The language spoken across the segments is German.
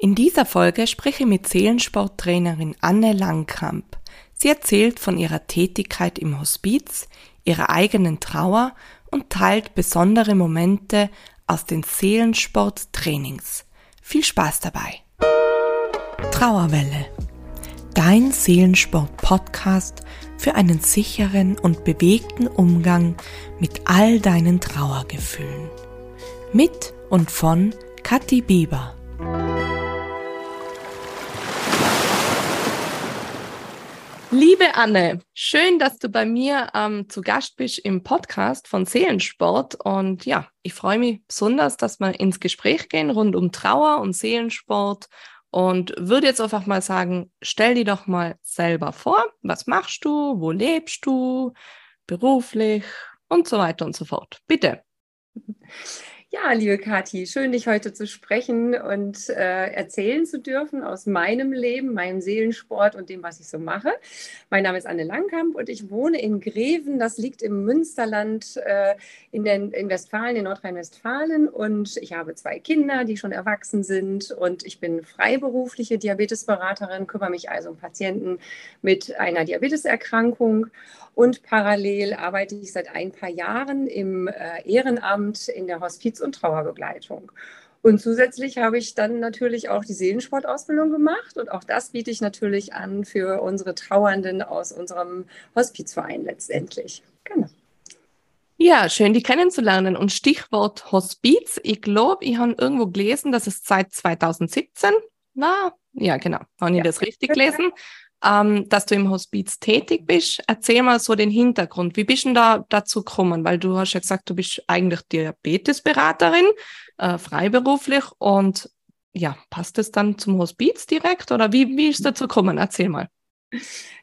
In dieser Folge spreche ich mit Seelensporttrainerin Anne Langkamp. Sie erzählt von ihrer Tätigkeit im Hospiz, ihrer eigenen Trauer und teilt besondere Momente aus den Seelensporttrainings. Viel Spaß dabei. Trauerwelle. Dein Seelensport-Podcast für einen sicheren und bewegten Umgang mit all deinen Trauergefühlen. Mit und von Kathi Bieber. Liebe Anne, schön, dass du bei mir ähm, zu Gast bist im Podcast von Seelensport. Und ja, ich freue mich besonders, dass wir ins Gespräch gehen rund um Trauer und Seelensport. Und würde jetzt einfach mal sagen, stell dir doch mal selber vor, was machst du, wo lebst du, beruflich und so weiter und so fort. Bitte. Ja, liebe Kathi, schön, dich heute zu sprechen und äh, erzählen zu dürfen aus meinem Leben, meinem Seelensport und dem, was ich so mache. Mein Name ist Anne Langkamp und ich wohne in Greven. Das liegt im Münsterland äh, in, den, in Westfalen, in Nordrhein-Westfalen. Und ich habe zwei Kinder, die schon erwachsen sind. Und ich bin freiberufliche Diabetesberaterin, kümmere mich also um Patienten mit einer Diabeteserkrankung. Und parallel arbeite ich seit ein paar Jahren im äh, Ehrenamt in der Hospiz- und Trauerbegleitung. Und zusätzlich habe ich dann natürlich auch die Seelensportausbildung gemacht und auch das biete ich natürlich an für unsere Trauernden aus unserem Hospizverein letztendlich. Genau. Ja, schön, die kennenzulernen. Und Stichwort Hospiz. Ich glaube, ich habe irgendwo gelesen, dass es seit 2017 war. Ja, genau. Habe ich ja. das richtig gelesen? Ähm, dass du im Hospiz tätig bist. Erzähl mal so den Hintergrund. Wie bist du da dazu gekommen? Weil du hast ja gesagt, du bist eigentlich Diabetesberaterin, äh, freiberuflich und ja, passt es dann zum Hospiz direkt oder wie, wie ist dazu gekommen? Erzähl mal.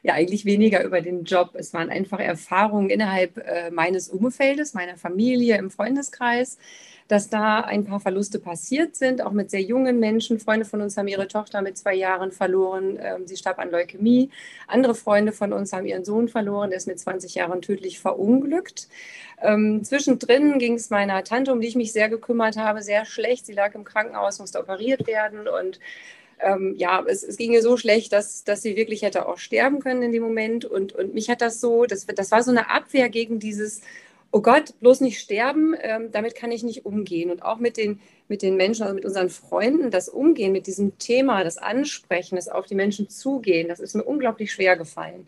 Ja, eigentlich weniger über den Job. Es waren einfach Erfahrungen innerhalb äh, meines Umfeldes, meiner Familie, im Freundeskreis, dass da ein paar Verluste passiert sind, auch mit sehr jungen Menschen. Freunde von uns haben ihre Tochter mit zwei Jahren verloren. Ähm, sie starb an Leukämie. Andere Freunde von uns haben ihren Sohn verloren. Der ist mit 20 Jahren tödlich verunglückt. Ähm, zwischendrin ging es meiner Tante, um die ich mich sehr gekümmert habe, sehr schlecht. Sie lag im Krankenhaus, musste operiert werden und ähm, ja, es, es, ging ihr so schlecht, dass, dass sie wirklich hätte auch sterben können in dem Moment. Und, und mich hat das so, das, das war so eine Abwehr gegen dieses oh Gott, bloß nicht sterben, ähm, damit kann ich nicht umgehen. Und auch mit den, mit den Menschen, also mit unseren Freunden, das Umgehen mit diesem Thema, das Ansprechen, das auf die Menschen zugehen, das ist mir unglaublich schwer gefallen.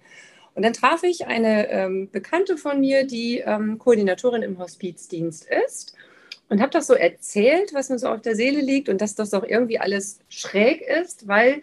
Und dann traf ich eine ähm, Bekannte von mir, die ähm, Koordinatorin im Hospizdienst ist und habe das so erzählt, was mir so auf der Seele liegt und dass das doch irgendwie alles schräg ist, weil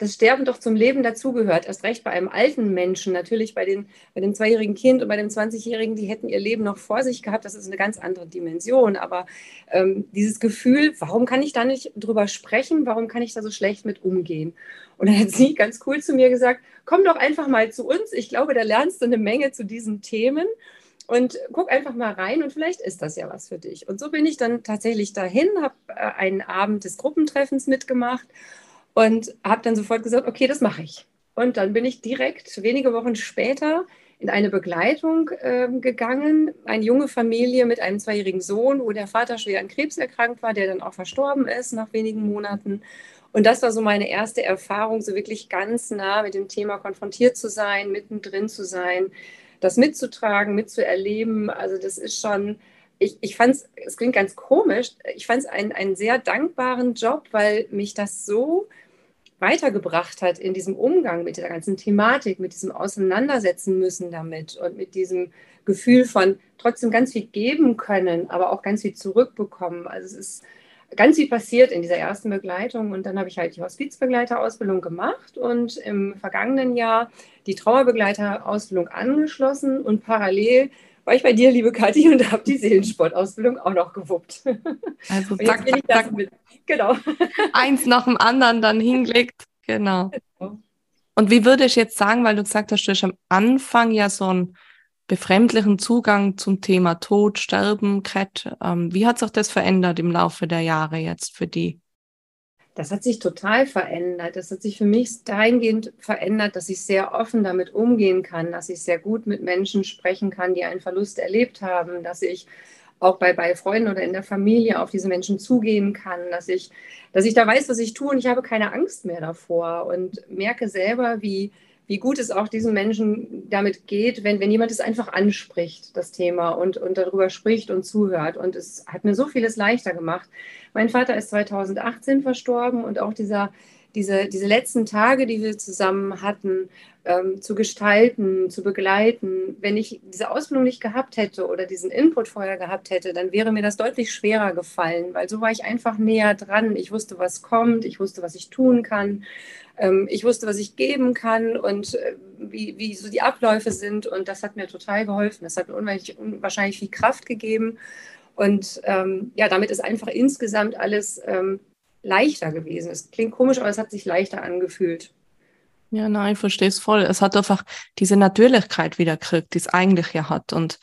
das Sterben doch zum Leben dazugehört. Erst recht bei einem alten Menschen, natürlich bei, den, bei dem zweijährigen Kind und bei dem 20-Jährigen, die hätten ihr Leben noch vor sich gehabt. Das ist eine ganz andere Dimension. Aber ähm, dieses Gefühl, warum kann ich da nicht drüber sprechen? Warum kann ich da so schlecht mit umgehen? Und dann hat sie ganz cool zu mir gesagt, komm doch einfach mal zu uns. Ich glaube, da lernst du eine Menge zu diesen Themen. Und guck einfach mal rein und vielleicht ist das ja was für dich. Und so bin ich dann tatsächlich dahin, habe äh, einen Abend des Gruppentreffens mitgemacht und habe dann sofort gesagt, okay, das mache ich. Und dann bin ich direkt wenige Wochen später in eine Begleitung äh, gegangen, eine junge Familie mit einem zweijährigen Sohn, wo der Vater schwer an Krebs erkrankt war, der dann auch verstorben ist nach wenigen Monaten. Und das war so meine erste Erfahrung, so wirklich ganz nah mit dem Thema konfrontiert zu sein, mittendrin zu sein, das mitzutragen, mitzuerleben. Also das ist schon, ich, ich fand es, es klingt ganz komisch, ich fand es einen, einen sehr dankbaren Job, weil mich das so weitergebracht hat in diesem Umgang mit der ganzen Thematik, mit diesem Auseinandersetzen müssen damit und mit diesem Gefühl von trotzdem ganz viel geben können, aber auch ganz viel zurückbekommen. Also es ist ganz viel passiert in dieser ersten Begleitung und dann habe ich halt die Hospizbegleiterausbildung gemacht und im vergangenen Jahr die Trauerbegleiterausbildung angeschlossen und parallel war ich bei dir, liebe Kathi, und habe die Seelensportausbildung auch noch gewuppt. Also zack, zack, zack. Mit, genau. Eins nach dem anderen dann hingelegt. Genau. genau. Und wie würde ich jetzt sagen, weil du gesagt hast, du hast am Anfang ja so einen befremdlichen Zugang zum Thema Tod, Sterben, Kret. Ähm, wie hat sich das verändert im Laufe der Jahre jetzt für die? Das hat sich total verändert. Das hat sich für mich dahingehend verändert, dass ich sehr offen damit umgehen kann, dass ich sehr gut mit Menschen sprechen kann, die einen Verlust erlebt haben, dass ich auch bei, bei Freunden oder in der Familie auf diese Menschen zugehen kann, dass ich, dass ich da weiß, was ich tue und ich habe keine Angst mehr davor und merke selber, wie, wie gut es auch diesen Menschen damit geht, wenn, wenn jemand es einfach anspricht, das Thema, und, und darüber spricht und zuhört. Und es hat mir so vieles leichter gemacht. Mein Vater ist 2018 verstorben und auch dieser diese, diese letzten Tage, die wir zusammen hatten, ähm, zu gestalten, zu begleiten. Wenn ich diese Ausbildung nicht gehabt hätte oder diesen Input vorher gehabt hätte, dann wäre mir das deutlich schwerer gefallen, weil so war ich einfach näher dran. Ich wusste, was kommt, ich wusste, was ich tun kann, ähm, ich wusste, was ich geben kann und äh, wie, wie so die Abläufe sind. Und das hat mir total geholfen. Das hat mir unwahrscheinlich, unwahrscheinlich viel Kraft gegeben. Und ähm, ja, damit ist einfach insgesamt alles ähm, leichter gewesen. Es klingt komisch, aber es hat sich leichter angefühlt. Ja, nein, ich verstehe es voll. Es hat einfach diese Natürlichkeit wieder gekriegt, die es eigentlich ja hat. Und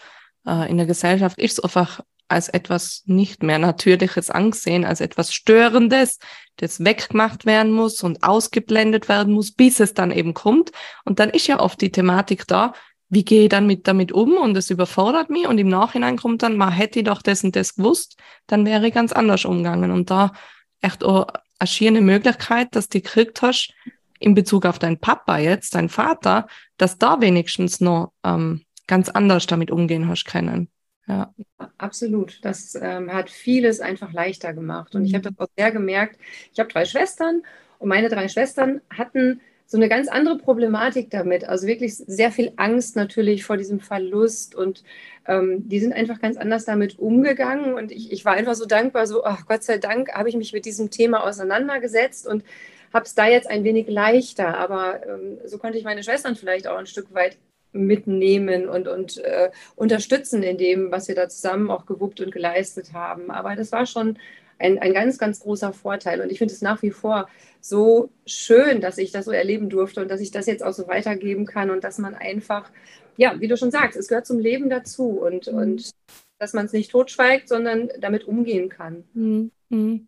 äh, in der Gesellschaft ist es einfach als etwas nicht mehr Natürliches angesehen, als etwas Störendes, das weggemacht werden muss und ausgeblendet werden muss, bis es dann eben kommt. Und dann ist ja oft die Thematik da, wie gehe ich dann mit damit um und es überfordert mich und im Nachhinein kommt dann, man hätte ich doch das und das gewusst, dann wäre ich ganz anders umgegangen. Und da echt auch eine schöne Möglichkeit, dass du gekriegt hast, in Bezug auf deinen Papa jetzt, deinen Vater, dass da wenigstens noch ähm, ganz anders damit umgehen hast können. Ja. Absolut. Das ähm, hat vieles einfach leichter gemacht. Und ich habe mhm. das auch sehr gemerkt. Ich habe drei Schwestern und meine drei Schwestern hatten so eine ganz andere Problematik damit. Also wirklich sehr viel Angst natürlich vor diesem Verlust und ähm, die sind einfach ganz anders damit umgegangen. Und ich, ich war einfach so dankbar, so, ach Gott sei Dank habe ich mich mit diesem Thema auseinandergesetzt und habe es da jetzt ein wenig leichter. Aber ähm, so konnte ich meine Schwestern vielleicht auch ein Stück weit mitnehmen und, und äh, unterstützen in dem, was wir da zusammen auch gewuppt und geleistet haben. Aber das war schon ein, ein ganz, ganz großer Vorteil. Und ich finde es nach wie vor so schön, dass ich das so erleben durfte und dass ich das jetzt auch so weitergeben kann und dass man einfach, ja, wie du schon sagst, es gehört zum Leben dazu und, mhm. und dass man es nicht totschweigt, sondern damit umgehen kann. Mhm. mhm.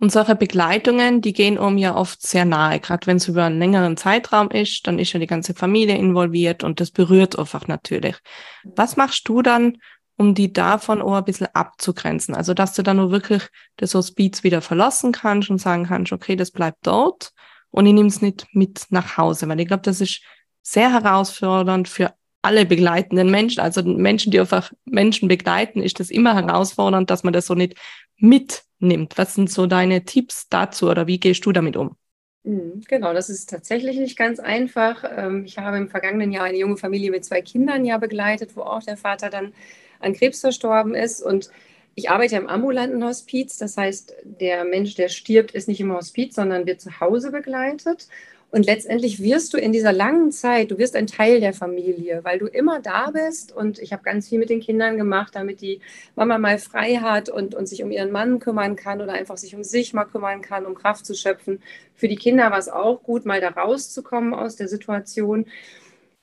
Und solche Begleitungen, die gehen um ja oft sehr nahe. Gerade wenn es über einen längeren Zeitraum ist, dann ist ja die ganze Familie involviert und das berührt einfach natürlich. Was machst du dann, um die davon auch ein bisschen abzugrenzen. Also, dass du dann nur wirklich das Hospiz wieder verlassen kannst und sagen kannst, okay, das bleibt dort und ich nehme es nicht mit nach Hause, weil ich glaube, das ist sehr herausfordernd für alle begleitenden Menschen, also Menschen, die einfach Menschen begleiten, ist das immer herausfordernd, dass man das so nicht mitnimmt. Was sind so deine Tipps dazu oder wie gehst du damit um? Mhm, genau, das ist tatsächlich nicht ganz einfach. Ähm, ich habe im vergangenen Jahr eine junge Familie mit zwei Kindern ja begleitet, wo auch der Vater dann an Krebs verstorben ist. Und ich arbeite im ambulanten Hospiz. Das heißt, der Mensch, der stirbt, ist nicht im Hospiz, sondern wird zu Hause begleitet. Und letztendlich wirst du in dieser langen Zeit, du wirst ein Teil der Familie, weil du immer da bist. Und ich habe ganz viel mit den Kindern gemacht, damit die Mama mal frei hat und, und sich um ihren Mann kümmern kann oder einfach sich um sich mal kümmern kann, um Kraft zu schöpfen. Für die Kinder war es auch gut, mal da rauszukommen aus der Situation.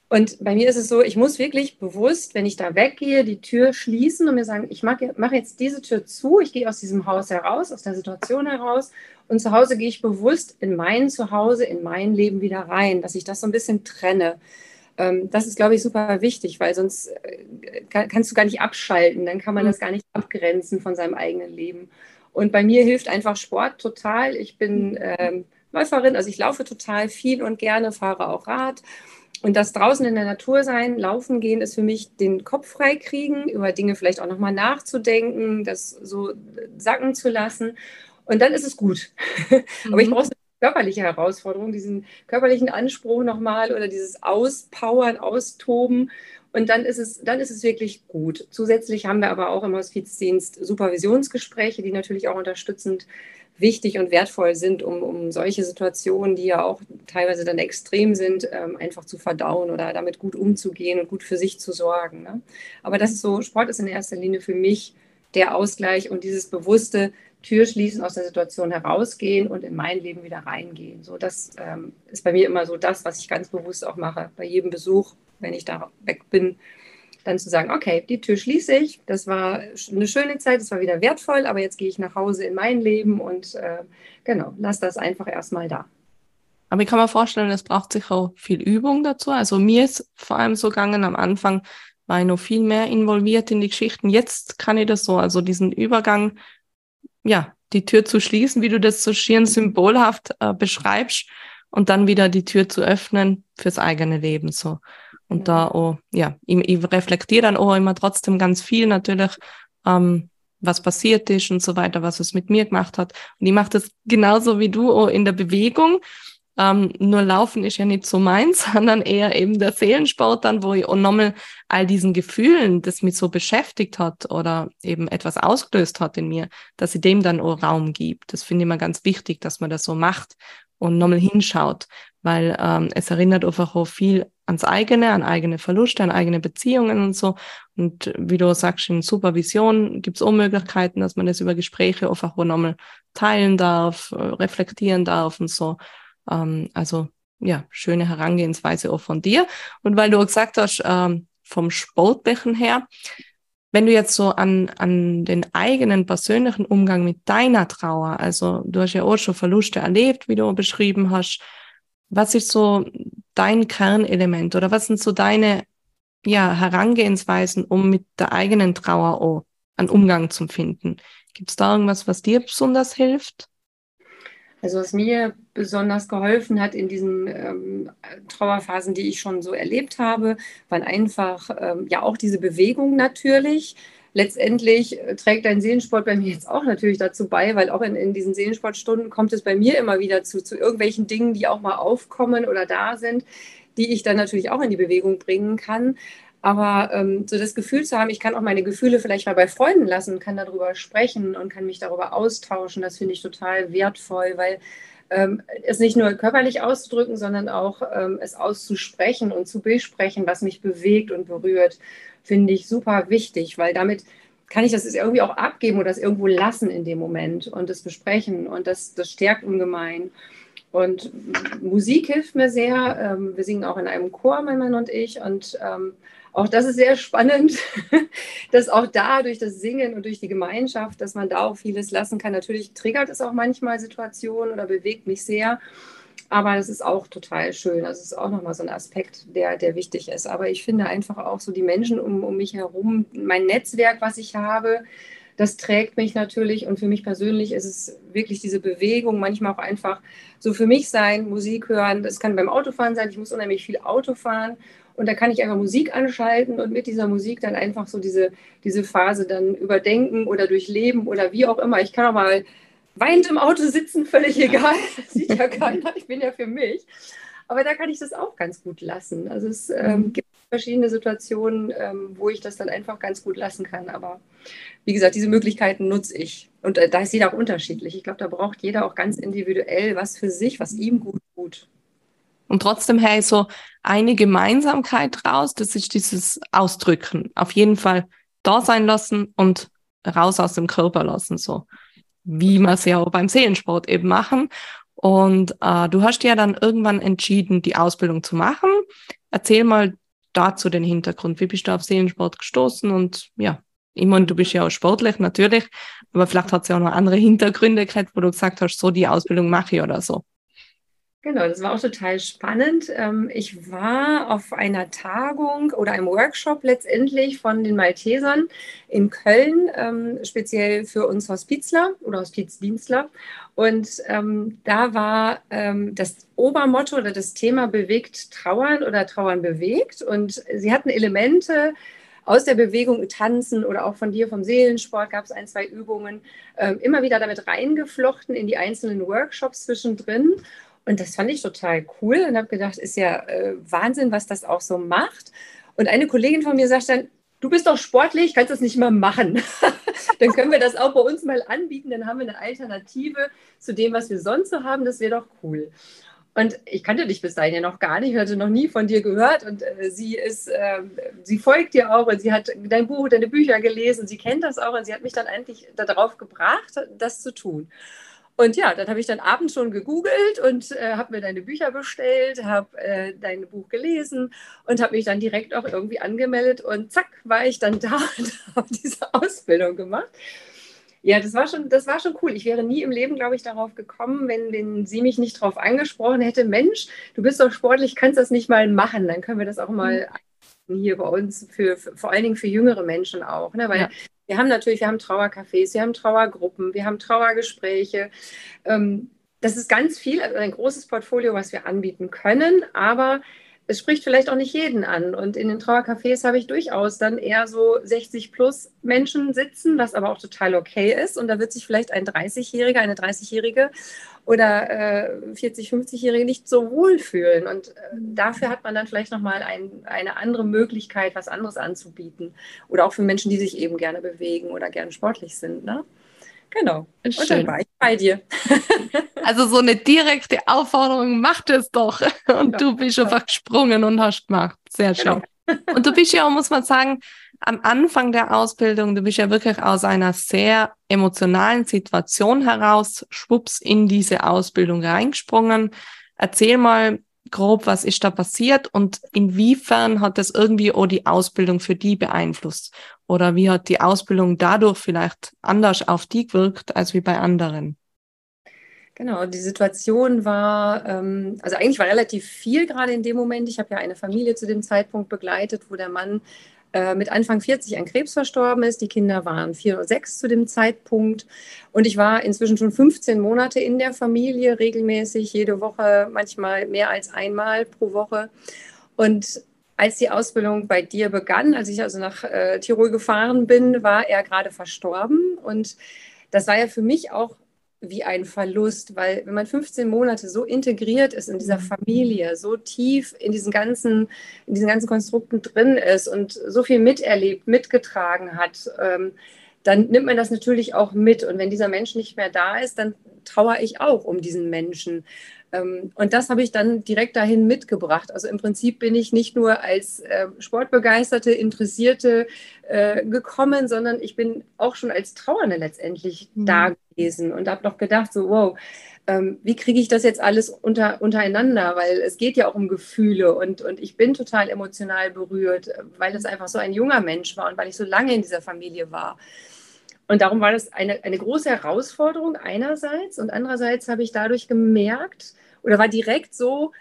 Und bei mir ist es so, ich muss wirklich bewusst, wenn ich da weggehe, die Tür schließen und mir sagen, ich mache jetzt diese Tür zu, ich gehe aus diesem Haus heraus, aus der Situation heraus und zu Hause gehe ich bewusst in mein Zuhause, in mein Leben wieder rein, dass ich das so ein bisschen trenne. Ähm, das ist, glaube ich, super wichtig, weil sonst äh, kannst du gar nicht abschalten, dann kann man mhm. das gar nicht abgrenzen von seinem eigenen Leben. Und bei mir hilft einfach Sport total. Ich bin mhm. ähm, Läuferin, also ich laufe total viel und gerne, fahre auch Rad. Und das draußen in der Natur sein, laufen gehen, ist für mich den Kopf frei kriegen, über Dinge vielleicht auch nochmal nachzudenken, das so sacken zu lassen. Und dann ist es gut. Mhm. Aber ich mhm. brauche eine körperliche Herausforderung, diesen körperlichen Anspruch nochmal oder dieses Auspowern, Austoben. Und dann ist, es, dann ist es wirklich gut. Zusätzlich haben wir aber auch im Hospizdienst Supervisionsgespräche, die natürlich auch unterstützend wichtig und wertvoll sind, um, um solche Situationen, die ja auch teilweise dann extrem sind, ähm, einfach zu verdauen oder damit gut umzugehen und gut für sich zu sorgen. Ne? Aber das ist so, Sport ist in erster Linie für mich der Ausgleich und dieses bewusste Tür schließen, aus der Situation herausgehen und in mein Leben wieder reingehen. So, das ähm, ist bei mir immer so das, was ich ganz bewusst auch mache. Bei jedem Besuch, wenn ich da weg bin, dann zu sagen, okay, die Tür schließe ich, das war eine schöne Zeit, das war wieder wertvoll, aber jetzt gehe ich nach Hause in mein Leben und äh, genau, lass das einfach erstmal da. Aber ich kann mir vorstellen, es braucht sich auch viel Übung dazu. Also mir ist vor allem so gegangen am Anfang, war ich noch viel mehr involviert in die Geschichten. Jetzt kann ich das so, also diesen Übergang, ja, die Tür zu schließen, wie du das so schieren symbolhaft äh, beschreibst und dann wieder die Tür zu öffnen fürs eigene Leben so. Und ja. da auch, ja, ich, ich reflektiere dann auch immer trotzdem ganz viel natürlich, ähm, was passiert ist und so weiter, was es mit mir gemacht hat. Und ich mache das genauso wie du auch in der Bewegung. Ähm, nur Laufen ist ja nicht so meins, sondern eher eben der Seelensport dann, wo ich auch nochmal all diesen Gefühlen, das mich so beschäftigt hat oder eben etwas ausgelöst hat in mir, dass ich dem dann auch Raum gibt. Das finde ich immer ganz wichtig, dass man das so macht und nochmal hinschaut, weil ähm, es erinnert einfach auch viel ans eigene, an eigene Verluste, an eigene Beziehungen und so. Und wie du sagst, in Supervision gibt es auch Möglichkeiten, dass man das über Gespräche einfach nochmal teilen darf, äh, reflektieren darf und so. Ähm, also ja, schöne Herangehensweise auch von dir. Und weil du auch gesagt hast, ähm, vom Sportbechen her, wenn du jetzt so an, an den eigenen persönlichen Umgang mit deiner Trauer, also du hast ja auch schon Verluste erlebt, wie du beschrieben hast, was ist so dein Kernelement oder was sind so deine ja, Herangehensweisen, um mit der eigenen Trauer auch einen Umgang zu finden? Gibt es da irgendwas, was dir besonders hilft? Also was mir besonders geholfen hat in diesen ähm, Trauerphasen, die ich schon so erlebt habe, waren einfach ähm, ja auch diese Bewegung natürlich. Letztendlich äh, trägt dein Seelensport bei mir jetzt auch natürlich dazu bei, weil auch in, in diesen Seelensportstunden kommt es bei mir immer wieder zu, zu irgendwelchen Dingen, die auch mal aufkommen oder da sind, die ich dann natürlich auch in die Bewegung bringen kann. Aber ähm, so das Gefühl zu haben, ich kann auch meine Gefühle vielleicht mal bei Freunden lassen, kann darüber sprechen und kann mich darüber austauschen, das finde ich total wertvoll, weil ähm, es nicht nur körperlich auszudrücken, sondern auch ähm, es auszusprechen und zu besprechen, was mich bewegt und berührt, finde ich super wichtig, weil damit kann ich das irgendwie auch abgeben oder das irgendwo lassen in dem Moment und das besprechen und das, das stärkt ungemein. Und Musik hilft mir sehr. Ähm, wir singen auch in einem Chor, mein Mann und ich. Und ähm, auch das ist sehr spannend, dass auch da durch das Singen und durch die Gemeinschaft, dass man da auch vieles lassen kann. Natürlich triggert es auch manchmal Situationen oder bewegt mich sehr. Aber das ist auch total schön. Das ist auch nochmal so ein Aspekt, der, der wichtig ist. Aber ich finde einfach auch so die Menschen um, um mich herum, mein Netzwerk, was ich habe, das trägt mich natürlich. Und für mich persönlich ist es wirklich diese Bewegung, manchmal auch einfach so für mich sein, Musik hören. Das kann beim Autofahren sein. Ich muss unheimlich viel Auto fahren. Und da kann ich einfach Musik anschalten und mit dieser Musik dann einfach so diese, diese Phase dann überdenken oder durchleben oder wie auch immer. Ich kann auch mal weinend im Auto sitzen, völlig egal. Das sieht ja keiner. Ich bin ja für mich. Aber da kann ich das auch ganz gut lassen. Also es ähm, mhm. gibt verschiedene Situationen, ähm, wo ich das dann einfach ganz gut lassen kann. Aber wie gesagt, diese Möglichkeiten nutze ich. Und äh, da ist jeder auch unterschiedlich. Ich glaube, da braucht jeder auch ganz individuell was für sich, was ihm gut. Und trotzdem hey, so eine Gemeinsamkeit raus, das ist dieses Ausdrücken. Auf jeden Fall da sein lassen und raus aus dem Körper lassen, so wie wir es ja auch beim Seelensport eben machen. Und äh, du hast ja dann irgendwann entschieden, die Ausbildung zu machen. Erzähl mal dazu den Hintergrund. Wie bist du auf Seelensport gestoßen? Und ja, ich meine, du bist ja auch sportlich natürlich, aber vielleicht hat es ja auch noch andere Hintergründe gehabt, wo du gesagt hast, so die Ausbildung mache ich oder so. Genau, das war auch total spannend. Ähm, ich war auf einer Tagung oder einem Workshop letztendlich von den Maltesern in Köln, ähm, speziell für uns Hospizler oder Hospizdienstler. Und ähm, da war das Obermotto oder das Thema bewegt Trauern oder Trauern bewegt. Und sie hatten Elemente, aus der Bewegung tanzen oder auch von dir vom Seelensport gab es ein, zwei Übungen, immer wieder damit reingeflochten in die einzelnen Workshops zwischendrin. Und das fand ich total cool und habe gedacht, ist ja äh, Wahnsinn, was das auch so macht. Und eine Kollegin von mir sagt dann, du bist doch sportlich, kannst das nicht mal machen. dann können wir das auch bei uns mal anbieten, dann haben wir eine Alternative zu dem, was wir sonst so haben, das wäre doch cool. Und ich kannte dich bis dahin ja noch gar nicht, hatte noch nie von dir gehört. Und äh, sie ist, äh, sie folgt dir auch und sie hat dein Buch, deine Bücher gelesen, sie kennt das auch und sie hat mich dann eigentlich darauf gebracht, das zu tun. Und ja, dann habe ich dann abends schon gegoogelt und äh, habe mir deine Bücher bestellt, habe äh, dein Buch gelesen und habe mich dann direkt auch irgendwie angemeldet und zack, war ich dann da und habe diese Ausbildung gemacht. Ja, das war schon, das war schon cool. Ich wäre nie im Leben, glaube ich, darauf gekommen, wenn, wenn sie mich nicht darauf angesprochen hätte, Mensch, du bist doch sportlich, kannst das nicht mal machen, dann können wir das auch mal hier bei uns, für, für, vor allen Dingen für jüngere Menschen auch. Ne? Weil ja. Wir haben natürlich, wir haben Trauercafés, wir haben Trauergruppen, wir haben Trauergespräche. Ähm, das ist ganz viel, also ein großes Portfolio, was wir anbieten können, aber es spricht vielleicht auch nicht jeden an. Und in den Trauercafés habe ich durchaus dann eher so 60 plus Menschen sitzen, was aber auch total okay ist. Und da wird sich vielleicht ein 30-Jähriger, eine 30-Jährige oder äh, 40, 50-Jährige nicht so wohl fühlen. Und äh, dafür hat man dann vielleicht nochmal ein, eine andere Möglichkeit, was anderes anzubieten. Oder auch für Menschen, die sich eben gerne bewegen oder gerne sportlich sind. Ne? Genau. Und Schön. dann war ich bei dir. also so eine direkte Aufforderung, mach das doch. Und ja. du bist einfach gesprungen und hast gemacht. Sehr schön. Genau. Und du bist ja auch, muss man sagen, am Anfang der Ausbildung, du bist ja wirklich aus einer sehr emotionalen Situation heraus, schwupps, in diese Ausbildung reingesprungen. Erzähl mal, grob, was ist da passiert und inwiefern hat das irgendwie auch die Ausbildung für die beeinflusst? Oder wie hat die Ausbildung dadurch vielleicht anders auf die gewirkt als wie bei anderen? Genau, die Situation war, ähm, also eigentlich war relativ viel gerade in dem Moment. Ich habe ja eine Familie zu dem Zeitpunkt begleitet, wo der Mann äh, mit Anfang 40 an Krebs verstorben ist. Die Kinder waren vier oder sechs zu dem Zeitpunkt. Und ich war inzwischen schon 15 Monate in der Familie, regelmäßig, jede Woche, manchmal mehr als einmal pro Woche. Und als die Ausbildung bei dir begann, als ich also nach äh, Tirol gefahren bin, war er gerade verstorben. Und das war ja für mich auch wie ein Verlust, weil wenn man 15 Monate so integriert ist in dieser mhm. Familie, so tief in diesen ganzen, in diesen ganzen Konstrukten drin ist und so viel miterlebt, mitgetragen hat, ähm, dann nimmt man das natürlich auch mit. Und wenn dieser Mensch nicht mehr da ist, dann trauere ich auch um diesen Menschen. Ähm, und das habe ich dann direkt dahin mitgebracht. Also im Prinzip bin ich nicht nur als äh, Sportbegeisterte, Interessierte äh, gekommen, sondern ich bin auch schon als Trauernde letztendlich mhm. da gewesen und habe noch gedacht, so, wow, ähm, wie kriege ich das jetzt alles unter, untereinander? Weil es geht ja auch um Gefühle und, und ich bin total emotional berührt, weil es einfach so ein junger Mensch war und weil ich so lange in dieser Familie war. Und darum war das eine, eine große Herausforderung einerseits und andererseits habe ich dadurch gemerkt oder war direkt so,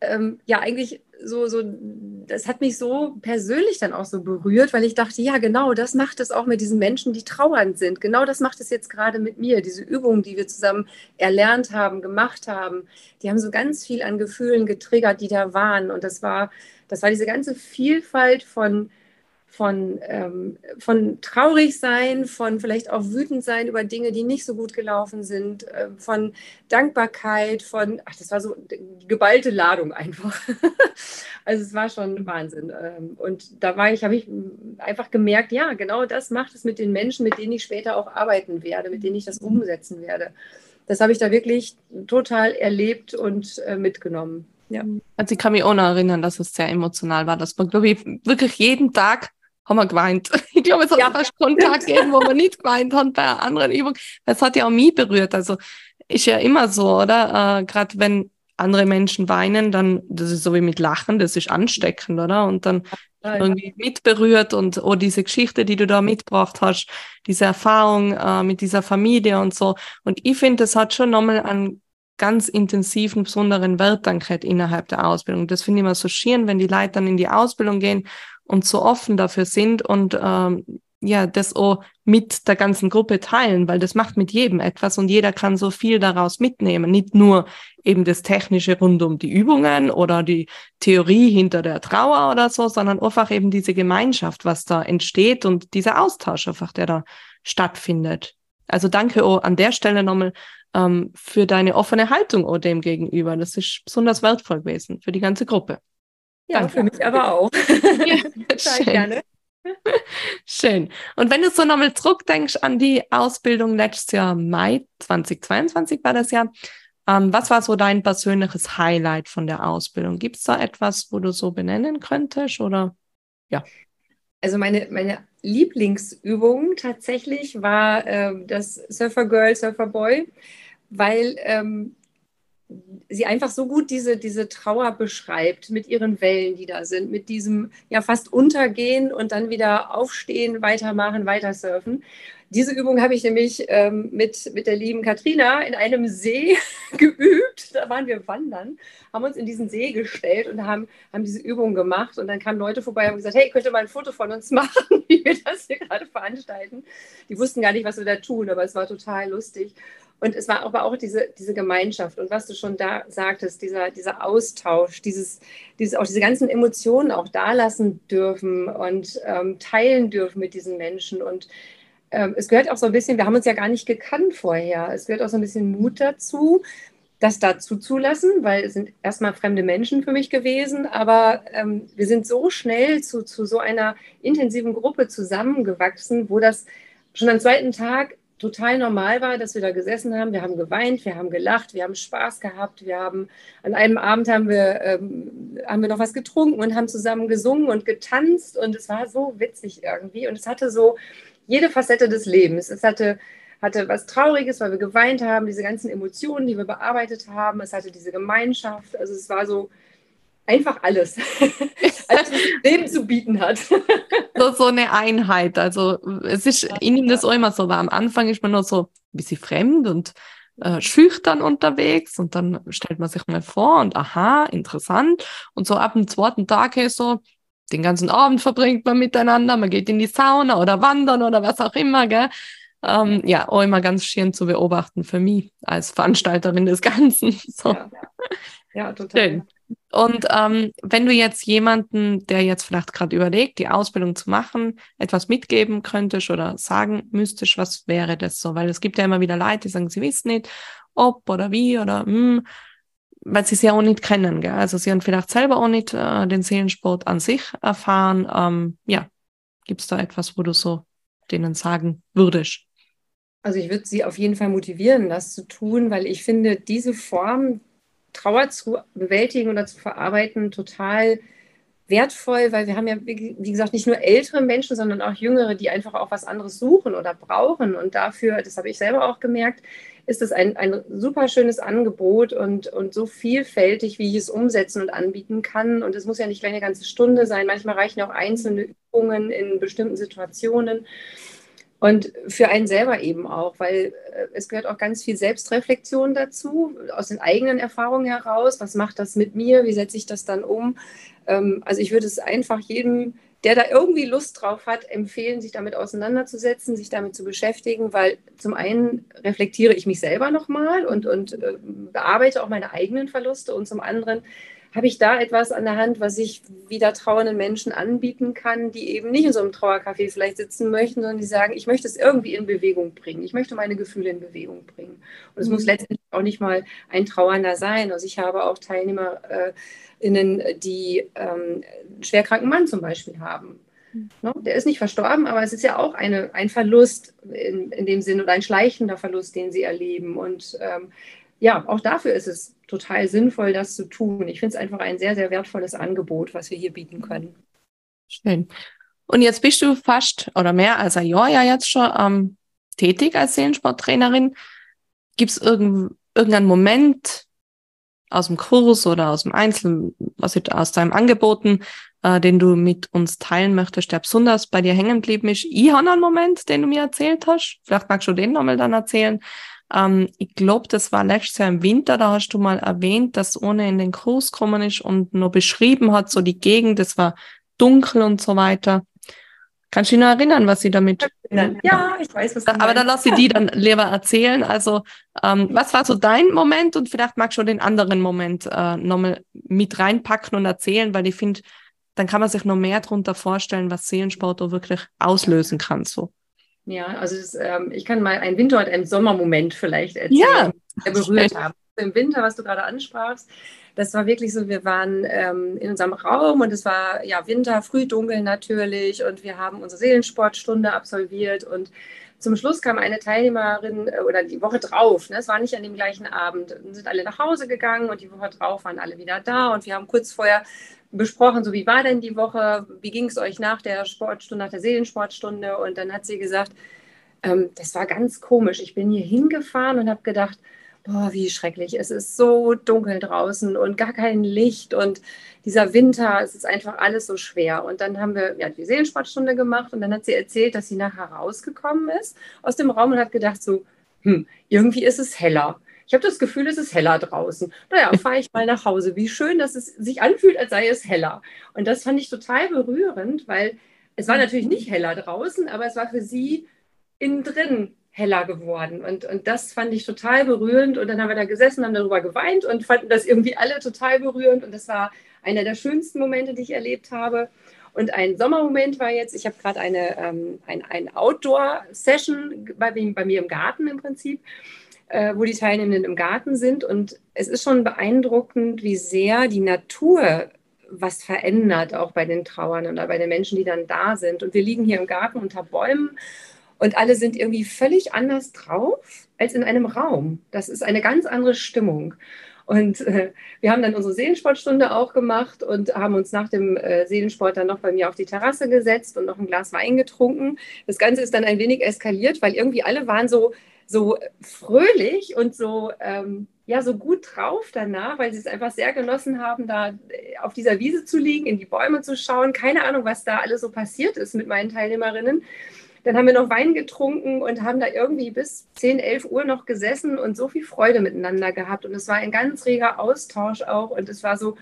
ähm, ja, eigentlich so, so, das hat mich so persönlich dann auch so berührt, weil ich dachte, ja, genau, das macht es auch mit diesen Menschen, die trauernd sind. Genau das macht es jetzt gerade mit mir. Diese Übungen, die wir zusammen erlernt haben, gemacht haben, die haben so ganz viel an Gefühlen getriggert, die da waren. Und das war, das war diese ganze Vielfalt von von, ähm, von traurig sein, von vielleicht auch wütend sein über Dinge, die nicht so gut gelaufen sind, äh, von Dankbarkeit, von, ach, das war so geballte Ladung einfach. also es war schon Wahnsinn. Ähm, und da war ich, habe ich einfach gemerkt, ja, genau das macht es mit den Menschen, mit denen ich später auch arbeiten werde, mit denen ich das umsetzen werde. Das habe ich da wirklich total erlebt und äh, mitgenommen. Ja. Also ich kann mich auch noch erinnern, dass es sehr emotional war, dass man, glaube ich, wirklich jeden Tag haben wir geweint. Ich glaube, es hat ja. fast keinen Tag gegeben, wo wir nicht geweint haben bei einer anderen Übung. Das hat ja auch mich berührt. Also ist ja immer so, oder? Äh, Gerade wenn andere Menschen weinen, dann, das ist so wie mit Lachen, das ist ansteckend, oder? Und dann ja, irgendwie mitberührt und oh, diese Geschichte, die du da mitgebracht hast, diese Erfahrung äh, mit dieser Familie und so. Und ich finde, das hat schon nochmal einen ganz intensiven, besonderen Wert dann innerhalb der Ausbildung. Das finde ich immer so schön, wenn die Leute dann in die Ausbildung gehen und so offen dafür sind und ähm, ja, das auch mit der ganzen Gruppe teilen, weil das macht mit jedem etwas und jeder kann so viel daraus mitnehmen. Nicht nur eben das Technische rund um die Übungen oder die Theorie hinter der Trauer oder so, sondern einfach eben diese Gemeinschaft, was da entsteht und dieser Austausch einfach, der da stattfindet. Also danke auch an der Stelle nochmal ähm, für deine offene Haltung auch dem gegenüber. Das ist besonders wertvoll gewesen für die ganze Gruppe. Ja, Danke. für mich aber auch. Ja, schön. gerne. Schön. Und wenn du so nochmal zurückdenkst an die Ausbildung letztes Jahr, Mai 2022 war das ja, ähm, was war so dein persönliches Highlight von der Ausbildung? Gibt es da etwas, wo du so benennen könntest oder ja? Also meine, meine Lieblingsübung tatsächlich war äh, das Surfer Girl, Surfer Boy, weil ähm, sie einfach so gut diese, diese Trauer beschreibt mit ihren Wellen, die da sind, mit diesem ja fast untergehen und dann wieder aufstehen, weitermachen, weiter surfen. diese Übung habe ich nämlich ähm, mit, mit der lieben Katrina in einem See geübt. Da waren wir wandern, haben uns in diesen See gestellt und haben, haben diese Übung gemacht. Und dann kamen Leute vorbei und haben gesagt, hey, könnt ihr mal ein Foto von uns machen, wie wir das hier gerade veranstalten. Die wussten gar nicht, was wir da tun, aber es war total lustig. Und es war aber auch diese, diese Gemeinschaft. Und was du schon da sagtest, dieser, dieser Austausch, dieses, dieses, auch diese ganzen Emotionen auch da lassen dürfen und ähm, teilen dürfen mit diesen Menschen. Und ähm, es gehört auch so ein bisschen, wir haben uns ja gar nicht gekannt vorher, es gehört auch so ein bisschen Mut dazu, das dazu zulassen, weil es sind erstmal fremde Menschen für mich gewesen, aber ähm, wir sind so schnell zu, zu so einer intensiven Gruppe zusammengewachsen, wo das schon am zweiten Tag total normal war, dass wir da gesessen haben. Wir haben geweint, wir haben gelacht, wir haben Spaß gehabt. Wir haben an einem Abend haben wir, ähm, haben wir noch was getrunken und haben zusammen gesungen und getanzt. Und es war so witzig irgendwie. Und es hatte so jede Facette des Lebens. Es hatte, hatte was Trauriges, weil wir geweint haben, diese ganzen Emotionen, die wir bearbeitet haben. Es hatte diese Gemeinschaft. Also es war so einfach alles, alles was Leben zu bieten hat. so, so eine Einheit. Also es ist, ich nehme das auch immer so, weil am Anfang ist man noch so ein bisschen fremd und äh, schüchtern unterwegs und dann stellt man sich mal vor und aha, interessant. Und so ab dem zweiten Tag ist so, den ganzen Abend verbringt man miteinander, man geht in die Sauna oder wandern oder was auch immer, gell? Ähm, ja, auch immer ganz schön zu beobachten für mich als Veranstalterin des Ganzen. So. Ja, ja total. Schön. Und ähm, wenn du jetzt jemanden, der jetzt vielleicht gerade überlegt, die Ausbildung zu machen, etwas mitgeben könntest oder sagen müsstest, was wäre das so? Weil es gibt ja immer wieder Leute, die sagen, sie wissen nicht, ob oder wie oder hm, weil sie es ja auch nicht kennen. Gell? Also sie haben vielleicht selber auch nicht äh, den Seelensport an sich erfahren. Ähm, ja, gibt es da etwas, wo du so denen sagen würdest? Also ich würde sie auf jeden Fall motivieren, das zu tun, weil ich finde, diese Form Trauer zu bewältigen oder zu verarbeiten total wertvoll, weil wir haben ja, wie gesagt, nicht nur ältere Menschen, sondern auch jüngere, die einfach auch was anderes suchen oder brauchen. Und dafür, das habe ich selber auch gemerkt, ist es ein, ein super schönes Angebot und, und so vielfältig, wie ich es umsetzen und anbieten kann. Und es muss ja nicht gleich eine ganze Stunde sein. Manchmal reichen auch einzelne Übungen in bestimmten Situationen. Und für einen selber eben auch, weil äh, es gehört auch ganz viel Selbstreflexion dazu, aus den eigenen Erfahrungen heraus. Was macht das mit mir? Wie setze ich das dann um? Ähm, also ich würde es einfach jedem, der da irgendwie Lust drauf hat, empfehlen, sich damit auseinanderzusetzen, sich damit zu beschäftigen, weil zum einen reflektiere ich mich selber nochmal und, und äh, bearbeite auch meine eigenen Verluste und zum anderen habe ich da etwas an der Hand, was ich wieder trauernden Menschen anbieten kann, die eben nicht in so einem Trauercafé vielleicht sitzen möchten, sondern die sagen, ich möchte es irgendwie in Bewegung bringen. Ich möchte meine Gefühle in Bewegung bringen. Und es mhm. muss letztendlich auch nicht mal ein Trauernder sein. Also ich habe auch TeilnehmerInnen, die ähm, einen schwerkranken Mann zum Beispiel haben. Mhm. Ne? Der ist nicht verstorben, aber es ist ja auch eine, ein Verlust in, in dem Sinn oder ein schleichender Verlust, den sie erleben. Und ähm, ja, auch dafür ist es total sinnvoll, das zu tun. Ich finde es einfach ein sehr, sehr wertvolles Angebot, was wir hier bieten können. Schön. Und jetzt bist du fast oder mehr als ein Jahr ja jetzt schon ähm, tätig als Seelensporttrainerin. Gibt es irgend, irgendeinen Moment aus dem Kurs oder aus dem Einzelnen, was ich aus deinem Angeboten, äh, den du mit uns teilen möchtest, der besonders bei dir hängen geblieben ist? Ich habe einen Moment, den du mir erzählt hast. Vielleicht magst du den nochmal dann erzählen. Ähm, ich glaube, das war letztes Jahr im Winter, da hast du mal erwähnt, dass ohne in den Kurs gekommen ist und nur beschrieben hat, so die Gegend, das war dunkel und so weiter. Kannst du dich noch erinnern, was sie damit? Ja, ich weiß, was du Aber dann lass sie die dann lieber erzählen. Also, ähm, was war so dein Moment und vielleicht magst du den anderen Moment äh, nochmal mit reinpacken und erzählen, weil ich finde, dann kann man sich noch mehr darunter vorstellen, was Seelensport auch wirklich auslösen kann. So. Ja, also das, ähm, ich kann mal einen Winter- und einen Sommermoment vielleicht erzählen, ja, der berührt haben. Im Winter, was du gerade ansprachst, das war wirklich so, wir waren ähm, in unserem Raum und es war ja Winter, früh dunkel natürlich und wir haben unsere Seelensportstunde absolviert und zum Schluss kam eine Teilnehmerin äh, oder die Woche drauf, ne, es war nicht an dem gleichen Abend, sind alle nach Hause gegangen und die Woche drauf waren alle wieder da und wir haben kurz vorher besprochen, so wie war denn die Woche, wie ging es euch nach der Sportstunde, nach der Seelensportstunde und dann hat sie gesagt, ähm, das war ganz komisch, ich bin hier hingefahren und habe gedacht, boah, wie schrecklich. Es ist so dunkel draußen und gar kein Licht und dieser Winter, es ist einfach alles so schwer. Und dann haben wir ja, die Seelensportstunde gemacht und dann hat sie erzählt, dass sie nachher rausgekommen ist aus dem Raum und hat gedacht so, hm, irgendwie ist es heller. Ich habe das Gefühl, es ist heller draußen. Naja, fahre ich mal nach Hause. Wie schön, dass es sich anfühlt, als sei es heller. Und das fand ich total berührend, weil es war natürlich nicht heller draußen, aber es war für sie innen drin heller geworden. Und, und das fand ich total berührend. Und dann haben wir da gesessen, haben darüber geweint und fanden das irgendwie alle total berührend. Und das war einer der schönsten Momente, die ich erlebt habe. Und ein Sommermoment war jetzt, ich habe gerade eine ähm, ein, ein Outdoor-Session bei, bei, mir im Garten im Prinzip, äh, wo die Teilnehmenden im Garten sind. Und es ist schon beeindruckend, wie sehr die Natur was verändert, auch bei den Trauern oder bei den Menschen, die dann da sind. Und wir liegen hier im Garten unter Bäumen und alle sind irgendwie völlig anders drauf als in einem Raum. Das ist eine ganz andere Stimmung. Und äh, wir haben dann unsere Seelensportstunde auch gemacht und haben uns nach dem äh, Seelensport dann noch bei mir auf die Terrasse gesetzt und noch ein Glas Wein getrunken. Das Ganze ist dann ein wenig eskaliert, weil irgendwie alle waren so, so fröhlich und so, ähm, ja, so gut drauf danach, weil sie es einfach sehr genossen haben, da äh, auf dieser Wiese zu liegen, in die Bäume zu schauen. Keine Ahnung, was da alles so passiert ist mit meinen Teilnehmerinnen. Dann haben wir noch Wein getrunken und haben da irgendwie bis 10, 11 Uhr noch gesessen und so viel Freude miteinander gehabt. Und es war ein ganz reger Austausch auch. Und es war so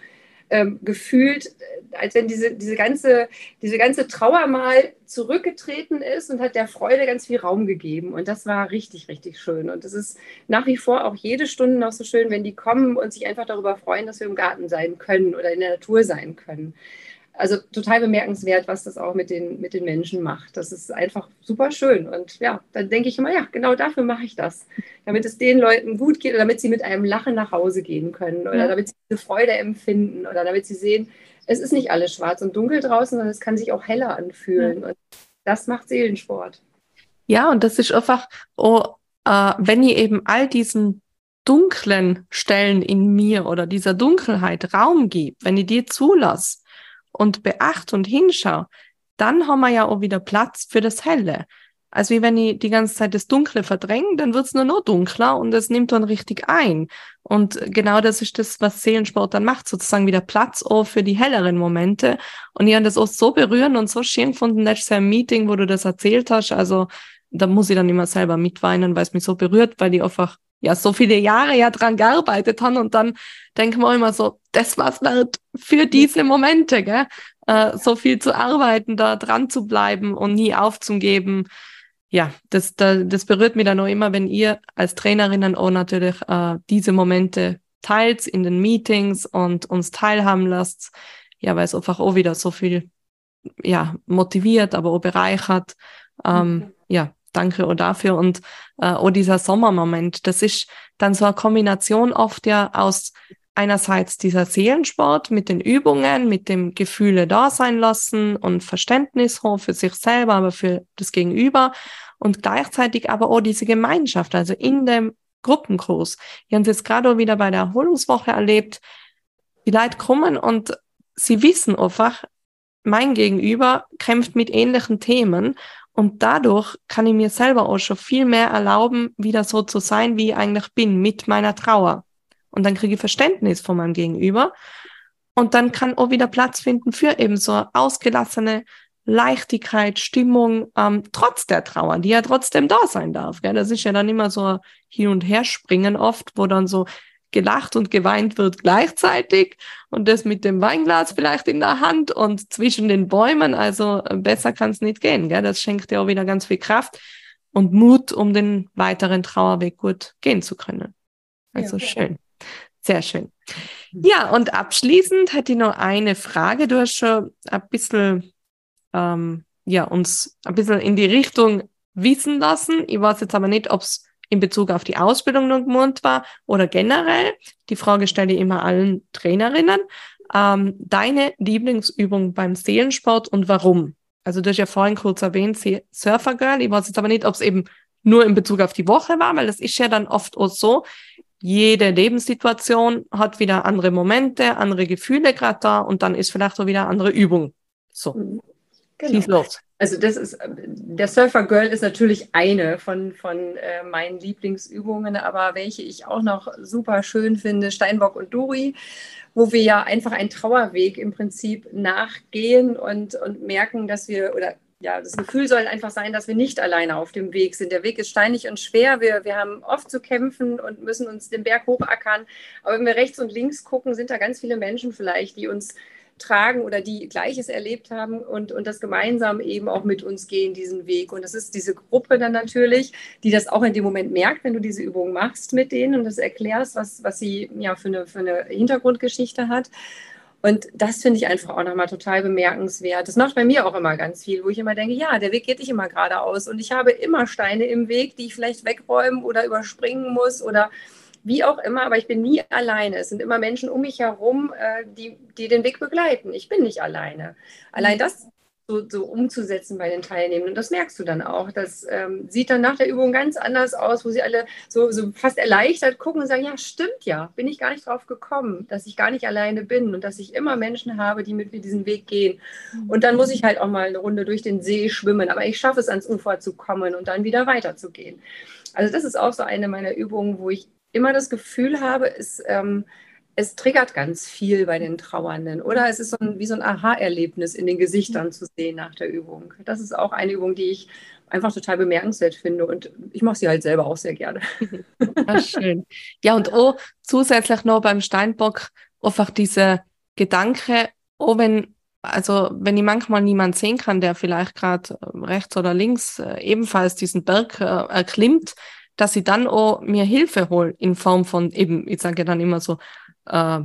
ähm, gefühlt, äh, als wenn diese, diese, ganze, diese ganze Trauer mal zurückgetreten ist und hat der Freude ganz viel Raum gegeben. Und das war richtig, richtig schön. Und es ist nach wie vor auch jede Stunde noch so schön, wenn die kommen und sich einfach darüber freuen, dass wir im Garten sein können oder in der Natur sein können also total bemerkenswert, was das auch mit den, mit den Menschen macht. Das ist einfach super schön. Und ja, dann denke ich immer, ja, genau dafür mache ich das. Damit es den Leuten gut geht oder damit sie mit einem Lachen nach Hause gehen können oder ja. damit sie diese Freude empfinden oder damit sie sehen, es ist nicht alles schwarz und dunkel draußen, sondern es kann sich auch heller anfühlen. Ja. Und das macht Seelensport. Ja, und das ist einfach, oh, äh, wenn ihr eben all diesen dunklen Stellen in mir oder dieser Dunkelheit Raum gibt, wenn ihr die zulasst, und beachte und hinschaue, dann haben wir ja auch wieder Platz für das Helle. Also wie wenn ich die ganze Zeit das Dunkle verdränge, dann wird es nur noch dunkler und es nimmt dann richtig ein. Und genau das ist das, was Seelensport dann macht, sozusagen wieder Platz auch für die helleren Momente. Und ich habe das auch so berührend und so schön gefunden, letztes Jahr im Meeting, wo du das erzählt hast. Also da muss ich dann immer selber mitweinen, weil es mich so berührt, weil die einfach ja so viele Jahre ja dran gearbeitet haben und dann denken wir immer so, das was wert für diese Momente, gell? Äh, so viel zu arbeiten, da dran zu bleiben und nie aufzugeben. Ja, das, das, das berührt mich dann auch immer, wenn ihr als Trainerinnen auch natürlich äh, diese Momente teilt in den Meetings und uns teilhaben lasst. Ja, weil es einfach auch wieder so viel ja, motiviert, aber auch bereichert. Ähm, mhm. Ja, danke auch dafür. Und äh, auch dieser Sommermoment, das ist dann so eine Kombination oft ja aus einerseits dieser Seelensport mit den Übungen, mit dem Gefühle da sein lassen und Verständnis für sich selber, aber für das Gegenüber und gleichzeitig aber auch diese Gemeinschaft, also in dem Gruppenkurs. Wir haben es jetzt gerade auch wieder bei der Erholungswoche erlebt. Die Leute kommen und sie wissen einfach, mein Gegenüber kämpft mit ähnlichen Themen und dadurch kann ich mir selber auch schon viel mehr erlauben, wieder so zu sein, wie ich eigentlich bin, mit meiner Trauer. Und dann kriege ich Verständnis von meinem Gegenüber. Und dann kann auch wieder Platz finden für eben so ausgelassene Leichtigkeit, Stimmung, ähm, trotz der Trauer, die ja trotzdem da sein darf. Gell? Das ist ja dann immer so hin und her springen oft, wo dann so gelacht und geweint wird gleichzeitig und das mit dem Weinglas vielleicht in der Hand und zwischen den Bäumen. Also äh, besser kann es nicht gehen. Gell? Das schenkt dir auch wieder ganz viel Kraft und Mut, um den weiteren Trauerweg gut gehen zu können. Also ja, schön. Sehr schön. Ja, und abschließend hätte ich noch eine Frage. Du hast schon ein bisschen, ähm, ja, uns ein bisschen in die Richtung wissen lassen. Ich weiß jetzt aber nicht, ob es in Bezug auf die Ausbildung noch gemeint war oder generell. Die Frage stelle ich immer allen Trainerinnen. Ähm, deine Lieblingsübung beim Seelensport und warum? Also du hast ja vorhin kurz erwähnt, Surfer Girl. Ich weiß jetzt aber nicht, ob es eben nur in Bezug auf die Woche war, weil das ist ja dann oft auch so. Jede Lebenssituation hat wieder andere Momente, andere Gefühle gerade da und dann ist vielleicht auch wieder andere Übung. So. Genau. Also das ist, der Surfer Girl ist natürlich eine von, von äh, meinen Lieblingsübungen, aber welche ich auch noch super schön finde, Steinbock und Dori, wo wir ja einfach einen Trauerweg im Prinzip nachgehen und, und merken, dass wir, oder ja, das Gefühl soll einfach sein, dass wir nicht alleine auf dem Weg sind. Der Weg ist steinig und schwer. Wir, wir haben oft zu kämpfen und müssen uns den Berg hochackern. Aber wenn wir rechts und links gucken, sind da ganz viele Menschen vielleicht, die uns tragen oder die Gleiches erlebt haben und, und das gemeinsam eben auch mit uns gehen, diesen Weg. Und das ist diese Gruppe dann natürlich, die das auch in dem Moment merkt, wenn du diese Übung machst mit denen und das erklärst, was, was sie ja für eine, für eine Hintergrundgeschichte hat. Und das finde ich einfach auch nochmal total bemerkenswert. Das macht bei mir auch immer ganz viel, wo ich immer denke, ja, der Weg geht nicht immer geradeaus und ich habe immer Steine im Weg, die ich vielleicht wegräumen oder überspringen muss oder wie auch immer, aber ich bin nie alleine. Es sind immer Menschen um mich herum, äh, die, die den Weg begleiten. Ich bin nicht alleine. Allein mhm. das so, so umzusetzen bei den Teilnehmenden. Und das merkst du dann auch. Das ähm, sieht dann nach der Übung ganz anders aus, wo sie alle so, so fast erleichtert gucken und sagen, ja, stimmt ja, bin ich gar nicht drauf gekommen, dass ich gar nicht alleine bin und dass ich immer Menschen habe, die mit mir diesen Weg gehen. Mhm. Und dann muss ich halt auch mal eine Runde durch den See schwimmen, aber ich schaffe es ans Ufer zu kommen und dann wieder weiterzugehen. Also das ist auch so eine meiner Übungen, wo ich immer das Gefühl habe, es, ähm, es triggert ganz viel bei den Trauernden. Oder es ist so ein, wie so ein Aha-Erlebnis in den Gesichtern zu sehen nach der Übung. Das ist auch eine Übung, die ich einfach total bemerkenswert finde. Und ich mache sie halt selber auch sehr gerne. Ja, schön. Ja, und auch zusätzlich noch beim Steinbock einfach diese Gedanke, oh, wenn, also wenn ich manchmal niemand sehen kann, der vielleicht gerade rechts oder links äh, ebenfalls diesen Berg äh, erklimmt, dass ich dann auch mir Hilfe hole in Form von eben, ich sage dann immer so, äh,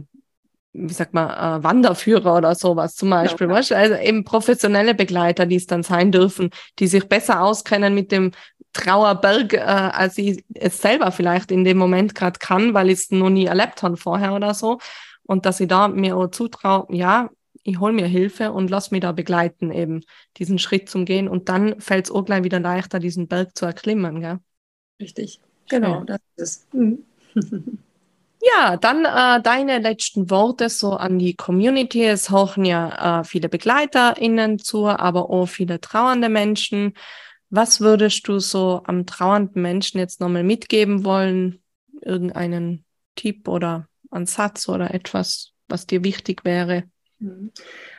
wie sagt man, äh, Wanderführer oder sowas zum Beispiel. Ja. Weißt? Also eben professionelle Begleiter, die es dann sein dürfen, die sich besser auskennen mit dem Trauerberg, äh, als ich es selber vielleicht in dem Moment gerade kann, weil ich es noch nie erlebt habe vorher oder so. Und dass ich da mir auch zutraue, ja, ich hole mir Hilfe und lass mich da begleiten, eben diesen Schritt zum Gehen. Und dann fällt es auch gleich wieder leichter, diesen Berg zu erklimmen. Gell? Richtig, genau, Schön. das ist es. Mhm. Ja, dann äh, deine letzten Worte so an die Community. Es hochen ja äh, viele BegleiterInnen zu, aber auch viele trauernde Menschen. Was würdest du so am trauernden Menschen jetzt nochmal mitgeben wollen? Irgendeinen Tipp oder einen Satz oder etwas, was dir wichtig wäre? Mhm.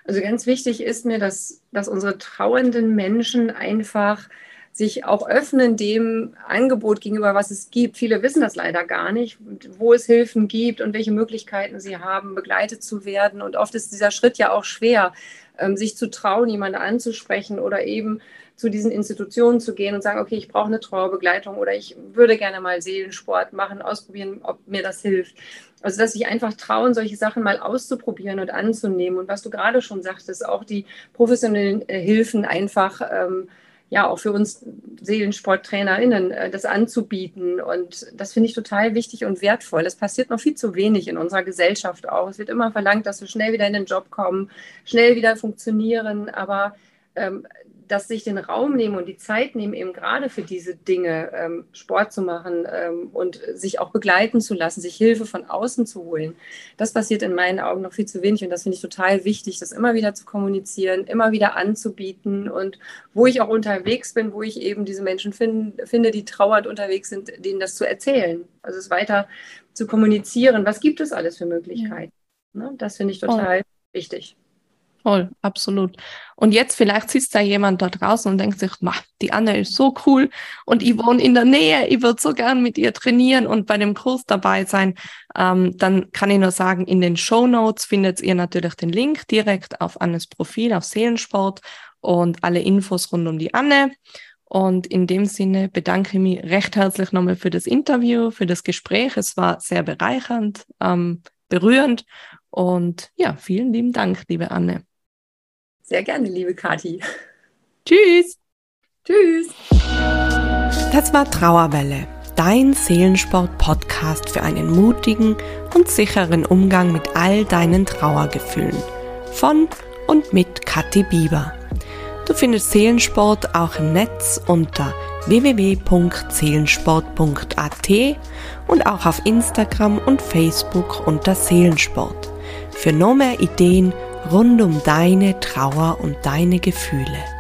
Also ganz wichtig ist mir, dass, dass unsere trauernden Menschen einfach sich auch öffnen dem Angebot gegenüber, was es gibt. Viele wissen das leider gar nicht, wo es Hilfen gibt und welche Möglichkeiten sie haben, begleitet zu werden. Und oft ist dieser Schritt ja auch schwer, ähm, sich zu trauen, jemanden anzusprechen oder eben zu diesen Institutionen zu gehen und sagen, okay, ich brauche eine Trauerbegleitung oder ich würde gerne mal Seelensport machen, ausprobieren, ob mir das hilft. Also, dass sich einfach trauen, solche Sachen mal auszuprobieren und anzunehmen. Und was du gerade schon sagtest, auch die professionellen äh, Hilfen einfach ähm, ja auch für uns SeelensporttrainerInnen äh, das anzubieten. Und das finde ich total wichtig und wertvoll. Das passiert noch viel zu wenig in unserer Gesellschaft auch. Es wird immer verlangt, dass wir schnell wieder in den Job kommen, schnell wieder funktionieren. Aber ähm, dass sich den Raum nehmen und die Zeit nehmen, eben gerade für diese Dinge, ähm, Sport zu machen ähm, und sich auch begleiten zu lassen, sich Hilfe von außen zu holen. Das passiert in meinen Augen noch viel zu wenig und das finde ich total wichtig, das immer wieder zu kommunizieren, immer wieder anzubieten und wo ich auch unterwegs bin, wo ich eben diese Menschen find, finde, die trauernd unterwegs sind, denen das zu erzählen. Also es weiter zu kommunizieren. Was gibt es alles für Möglichkeiten? Ja. Ne? Das finde ich total oh. wichtig. Voll, absolut. Und jetzt vielleicht sitzt da jemand da draußen und denkt sich, die Anne ist so cool und ich wohne in der Nähe, ich würde so gern mit ihr trainieren und bei dem Kurs dabei sein. Ähm, dann kann ich nur sagen, in den Show Notes findet ihr natürlich den Link direkt auf Annes Profil, auf Seelensport und alle Infos rund um die Anne. Und in dem Sinne bedanke ich mich recht herzlich nochmal für das Interview, für das Gespräch. Es war sehr bereichernd, ähm, berührend. Und ja, vielen lieben Dank, liebe Anne. Sehr gerne, liebe Kathi. Tschüss. Tschüss. Das war Trauerwelle, dein Seelensport-Podcast für einen mutigen und sicheren Umgang mit all deinen Trauergefühlen. Von und mit Kathi Bieber. Du findest Seelensport auch im Netz unter www.seelensport.at und auch auf Instagram und Facebook unter Seelensport. Für noch mehr Ideen rund um deine Trauer und deine Gefühle.